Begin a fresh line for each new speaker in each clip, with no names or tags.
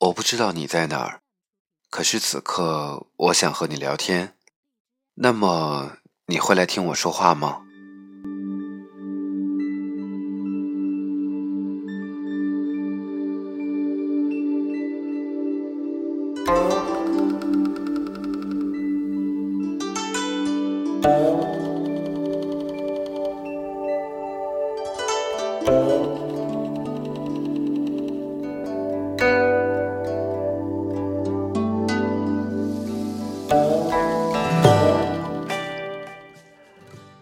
我不知道你在哪儿，可是此刻我想和你聊天。那么你会来听我说话吗？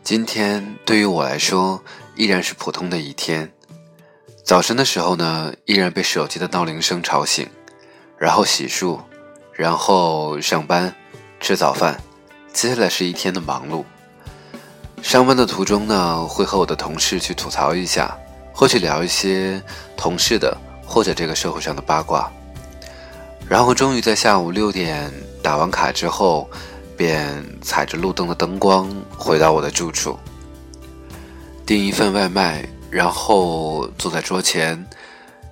今天对于我来说依然是普通的一天。早晨的时候呢，依然被手机的闹铃声吵醒，然后洗漱，然后上班，吃早饭，接下来是一天的忙碌。上班的途中呢，会和我的同事去吐槽一下，或去聊一些同事的或者这个社会上的八卦。然后终于在下午六点打完卡之后。便踩着路灯的灯光回到我的住处，订一份外卖，然后坐在桌前，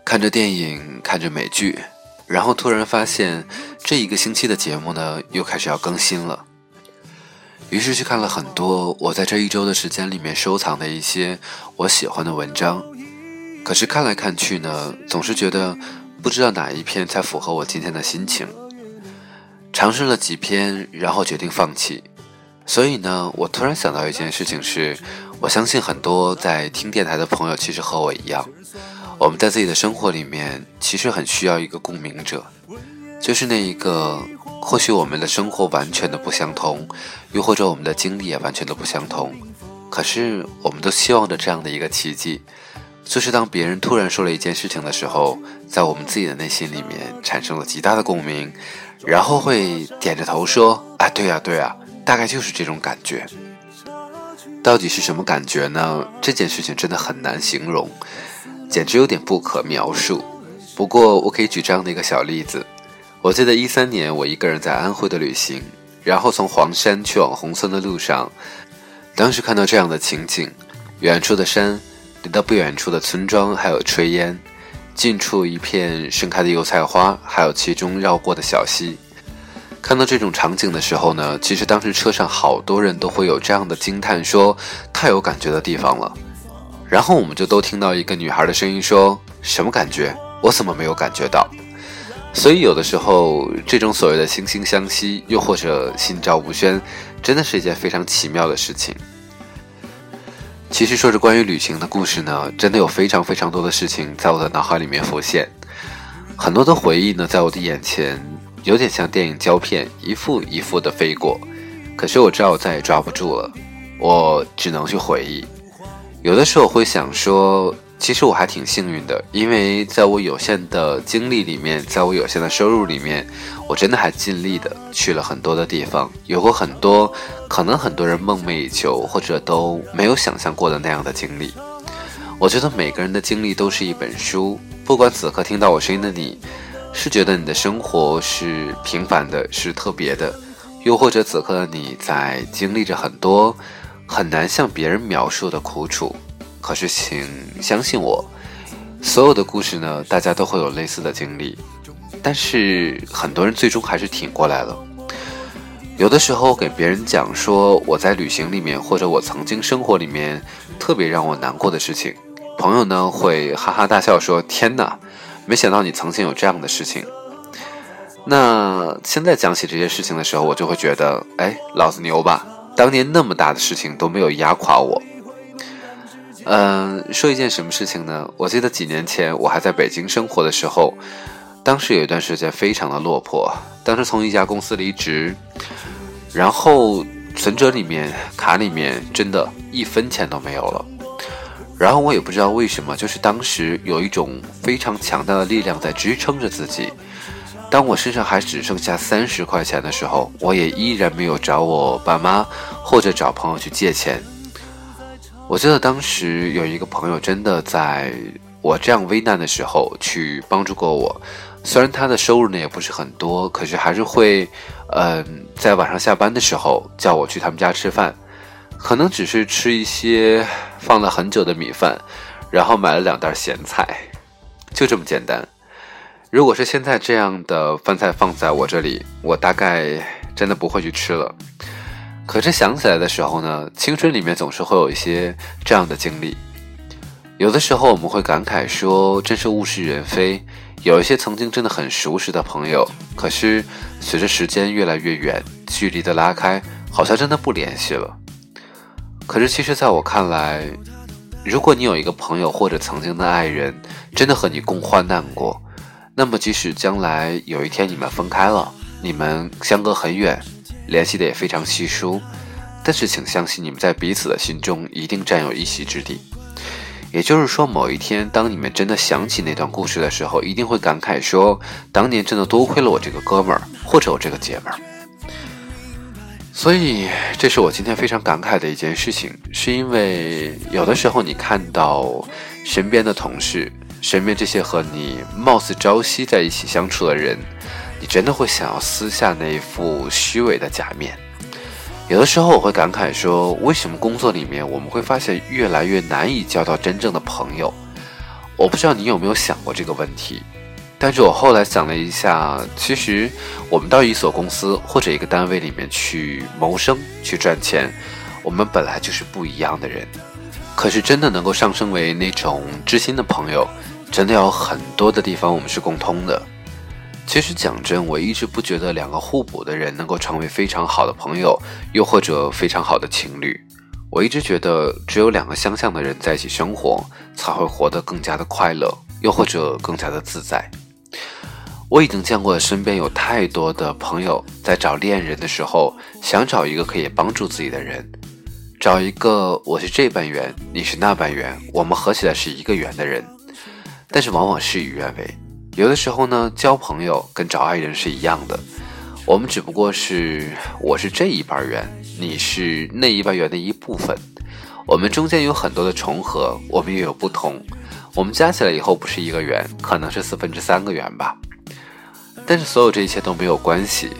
看着电影，看着美剧，然后突然发现这一个星期的节目呢又开始要更新了，于是去看了很多我在这一周的时间里面收藏的一些我喜欢的文章，可是看来看去呢，总是觉得不知道哪一篇才符合我今天的心情。尝试了几篇，然后决定放弃。所以呢，我突然想到一件事情是，我相信很多在听电台的朋友其实和我一样，我们在自己的生活里面其实很需要一个共鸣者，就是那一个，或许我们的生活完全的不相同，又或者我们的经历也完全的不相同，可是我们都希望着这样的一个奇迹，就是当别人突然说了一件事情的时候，在我们自己的内心里面产生了极大的共鸣。然后会点着头说：“啊，对呀，对呀，大概就是这种感觉。到底是什么感觉呢？这件事情真的很难形容，简直有点不可描述。不过我可以举这样的一个小例子：我记得一三年我一个人在安徽的旅行，然后从黄山去往宏村的路上，当时看到这样的情景：远处的山，离到不远处的村庄，还有炊烟。”近处一片盛开的油菜花，还有其中绕过的小溪。看到这种场景的时候呢，其实当时车上好多人都会有这样的惊叹，说太有感觉的地方了。然后我们就都听到一个女孩的声音说：“什么感觉？我怎么没有感觉到？”所以有的时候，这种所谓的惺惺相惜，又或者心照不宣，真的是一件非常奇妙的事情。其实说着关于旅行的故事呢，真的有非常非常多的事情在我的脑海里面浮现，很多的回忆呢，在我的眼前，有点像电影胶片，一幅一幅的飞过。可是我知道我再也抓不住了，我只能去回忆。有的时候会想说。其实我还挺幸运的，因为在我有限的精力里面，在我有限的收入里面，我真的还尽力的去了很多的地方，有过很多可能很多人梦寐以求或者都没有想象过的那样的经历。我觉得每个人的经历都是一本书，不管此刻听到我声音的你，是觉得你的生活是平凡的，是特别的，又或者此刻的你在经历着很多很难向别人描述的苦楚。可是，请相信我，所有的故事呢，大家都会有类似的经历，但是很多人最终还是挺过来了。有的时候给别人讲说我在旅行里面，或者我曾经生活里面特别让我难过的事情，朋友呢会哈哈大笑说：“天哪，没想到你曾经有这样的事情。”那现在讲起这些事情的时候，我就会觉得，哎，老子牛吧，当年那么大的事情都没有压垮我。嗯，说一件什么事情呢？我记得几年前我还在北京生活的时候，当时有一段时间非常的落魄。当时从一家公司离职，然后存折里面、卡里面真的一分钱都没有了。然后我也不知道为什么，就是当时有一种非常强大的力量在支撑着自己。当我身上还只剩下三十块钱的时候，我也依然没有找我爸妈或者找朋友去借钱。我记得当时有一个朋友真的在我这样危难的时候去帮助过我，虽然他的收入呢也不是很多，可是还是会，嗯，在晚上下班的时候叫我去他们家吃饭，可能只是吃一些放了很久的米饭，然后买了两袋咸菜，就这么简单。如果是现在这样的饭菜放在我这里，我大概真的不会去吃了。可是想起来的时候呢，青春里面总是会有一些这样的经历。有的时候我们会感慨说，真是物是人非。有一些曾经真的很熟识的朋友，可是随着时间越来越远，距离的拉开，好像真的不联系了。可是其实在我看来，如果你有一个朋友或者曾经的爱人，真的和你共患难过，那么即使将来有一天你们分开了，你们相隔很远，联系的也非常稀疏，但是请相信，你们在彼此的心中一定占有一席之地。也就是说，某一天，当你们真的想起那段故事的时候，一定会感慨说：“当年真的多亏了我这个哥们儿，或者我这个姐们儿。”所以，这是我今天非常感慨的一件事情，是因为有的时候你看到身边的同事，身边这些和你貌似朝夕在一起相处的人，你真的会想要撕下那一副虚伪的假面。有的时候我会感慨说，为什么工作里面我们会发现越来越难以交到真正的朋友？我不知道你有没有想过这个问题，但是我后来想了一下，其实我们到一所公司或者一个单位里面去谋生、去赚钱，我们本来就是不一样的人。可是真的能够上升为那种知心的朋友，真的有很多的地方我们是共通的。其实讲真，我一直不觉得两个互补的人能够成为非常好的朋友，又或者非常好的情侣。我一直觉得，只有两个相像的人在一起生活，才会活得更加的快乐，又或者更加的自在。我已经见过身边有太多的朋友在找恋人的时候，想找一个可以帮助自己的人，找一个我是这半圆，你是那半圆，我们合起来是一个圆的人，但是往往事与愿违。有的时候呢，交朋友跟找爱人是一样的，我们只不过是我是这一半圆，你是那一半圆的一部分，我们中间有很多的重合，我们也有不同，我们加起来以后不是一个圆，可能是四分之三个圆吧。但是所有这一切都没有关系，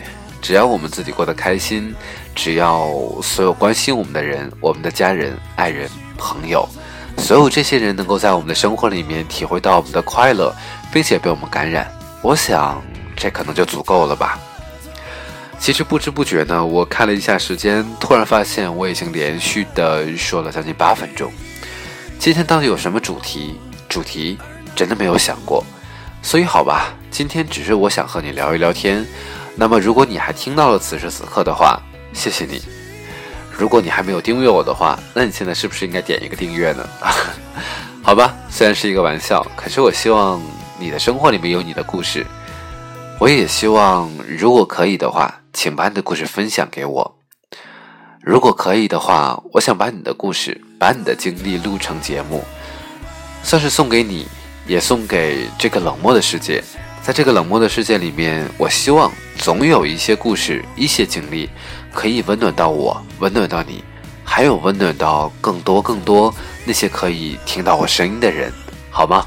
只要我们自己过得开心，只要所有关心我们的人，我们的家人、爱人、朋友。所有这些人能够在我们的生活里面体会到我们的快乐，并且被我们感染，我想这可能就足够了吧。其实不知不觉呢，我看了一下时间，突然发现我已经连续的说了将近八分钟。今天到底有什么主题？主题真的没有想过，所以好吧，今天只是我想和你聊一聊天。那么如果你还听到了此时此刻的话，谢谢你。如果你还没有订阅我的话，那你现在是不是应该点一个订阅呢？好吧，虽然是一个玩笑，可是我希望你的生活里面有你的故事。我也希望，如果可以的话，请把你的故事分享给我。如果可以的话，我想把你的故事、把你的经历录成节目，算是送给你，也送给这个冷漠的世界。在这个冷漠的世界里面，我希望总有一些故事、一些经历。可以温暖到我，温暖到你，还有温暖到更多更多那些可以听到我声音的人，好吗？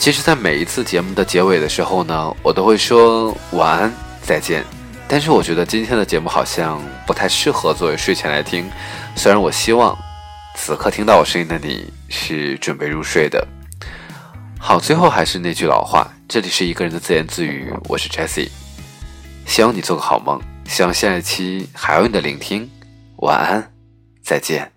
其实，在每一次节目的结尾的时候呢，我都会说晚安，再见。但是，我觉得今天的节目好像不太适合作为睡前来听。虽然我希望此刻听到我声音的你是准备入睡的。好，最后还是那句老话，这里是一个人的自言自语，我是 Jessie，希望你做个好梦。希望下一期还有你的聆听，晚安，再见。